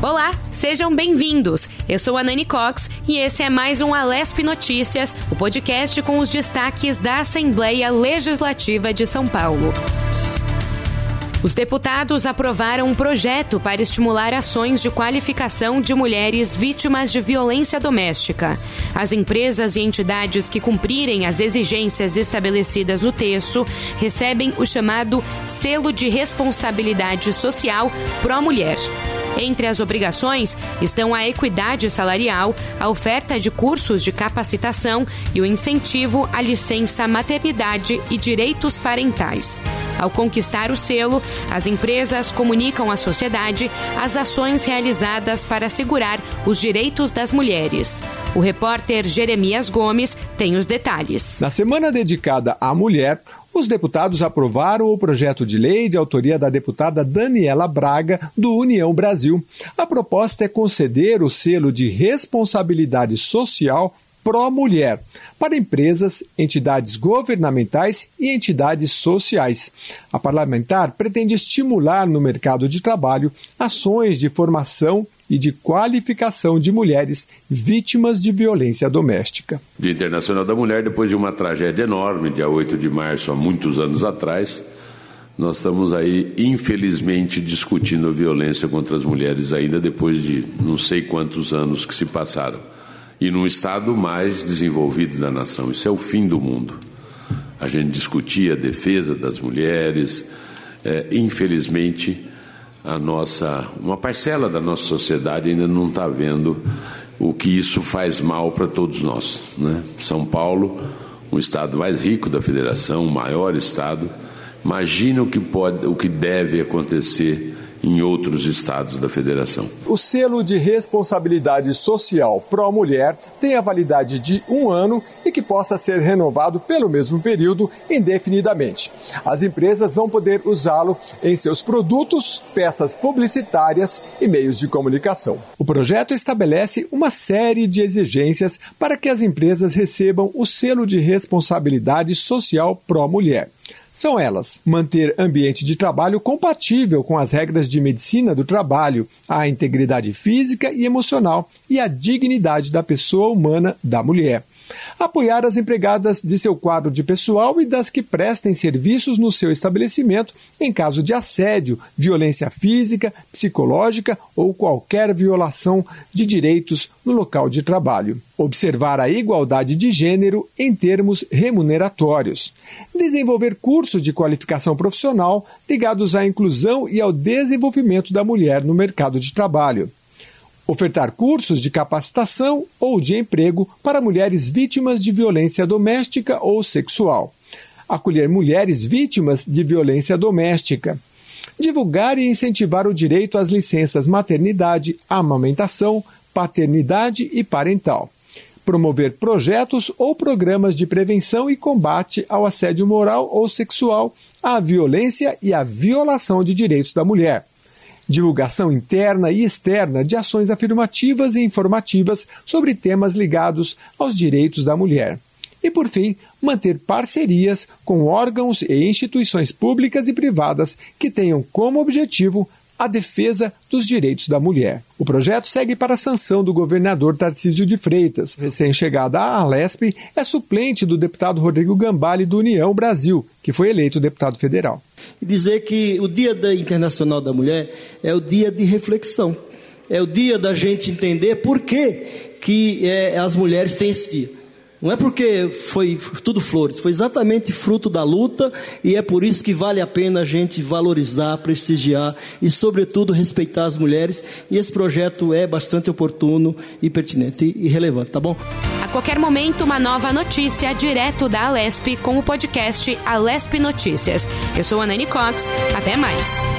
Olá, sejam bem-vindos. Eu sou a Nani Cox e esse é mais um Alesp Notícias, o podcast com os destaques da Assembleia Legislativa de São Paulo. Os deputados aprovaram um projeto para estimular ações de qualificação de mulheres vítimas de violência doméstica. As empresas e entidades que cumprirem as exigências estabelecidas no texto recebem o chamado Selo de Responsabilidade Social Pró-Mulher. Entre as obrigações estão a equidade salarial, a oferta de cursos de capacitação e o incentivo à licença maternidade e direitos parentais. Ao conquistar o selo, as empresas comunicam à sociedade as ações realizadas para assegurar os direitos das mulheres. O repórter Jeremias Gomes tem os detalhes. Na semana dedicada à mulher, os deputados aprovaram o projeto de lei de autoria da deputada Daniela Braga, do União Brasil. A proposta é conceder o selo de responsabilidade social pró-mulher para empresas, entidades governamentais e entidades sociais. A parlamentar pretende estimular no mercado de trabalho ações de formação e de qualificação de mulheres vítimas de violência doméstica. Dia Internacional da Mulher, depois de uma tragédia enorme, dia 8 de março, há muitos anos atrás, nós estamos aí, infelizmente, discutindo a violência contra as mulheres ainda depois de não sei quantos anos que se passaram. E num estado mais desenvolvido da nação. Isso é o fim do mundo. A gente discutia a defesa das mulheres, é, infelizmente, a nossa, uma parcela da nossa sociedade ainda não está vendo o que isso faz mal para todos nós. Né? São Paulo, o estado mais rico da federação, o maior estado, imagina o que pode, o que deve acontecer em outros estados da federação. O selo de responsabilidade social pró-mulher tem a validade de um ano e que possa ser renovado pelo mesmo período indefinidamente. As empresas vão poder usá-lo em seus produtos, peças publicitárias e meios de comunicação. O projeto estabelece uma série de exigências para que as empresas recebam o selo de responsabilidade social pró-mulher. São elas: manter ambiente de trabalho compatível com as regras de medicina do trabalho, a integridade física e emocional e a dignidade da pessoa humana da mulher apoiar as empregadas de seu quadro de pessoal e das que prestem serviços no seu estabelecimento em caso de assédio, violência física, psicológica ou qualquer violação de direitos no local de trabalho. Observar a igualdade de gênero em termos remuneratórios. Desenvolver cursos de qualificação profissional ligados à inclusão e ao desenvolvimento da mulher no mercado de trabalho ofertar cursos de capacitação ou de emprego para mulheres vítimas de violência doméstica ou sexual, acolher mulheres vítimas de violência doméstica, divulgar e incentivar o direito às licenças maternidade, amamentação, paternidade e parental. Promover projetos ou programas de prevenção e combate ao assédio moral ou sexual, à violência e à violação de direitos da mulher divulgação interna e externa de ações afirmativas e informativas sobre temas ligados aos direitos da mulher. E, por fim, manter parcerias com órgãos e instituições públicas e privadas que tenham como objetivo a defesa dos direitos da mulher. O projeto segue para a sanção do governador Tarcísio de Freitas. Recém-chegada à Alesp, é suplente do deputado Rodrigo Gambale do União Brasil, que foi eleito deputado federal. Dizer que o Dia Internacional da Mulher é o dia de reflexão. É o dia da gente entender por que, que é, as mulheres têm esse dia. Não é porque foi tudo flores, foi exatamente fruto da luta e é por isso que vale a pena a gente valorizar, prestigiar e, sobretudo, respeitar as mulheres. E esse projeto é bastante oportuno e pertinente e relevante, tá bom? A qualquer momento, uma nova notícia direto da Alesp com o podcast Alesp Notícias. Eu sou a Nani Cox. Até mais.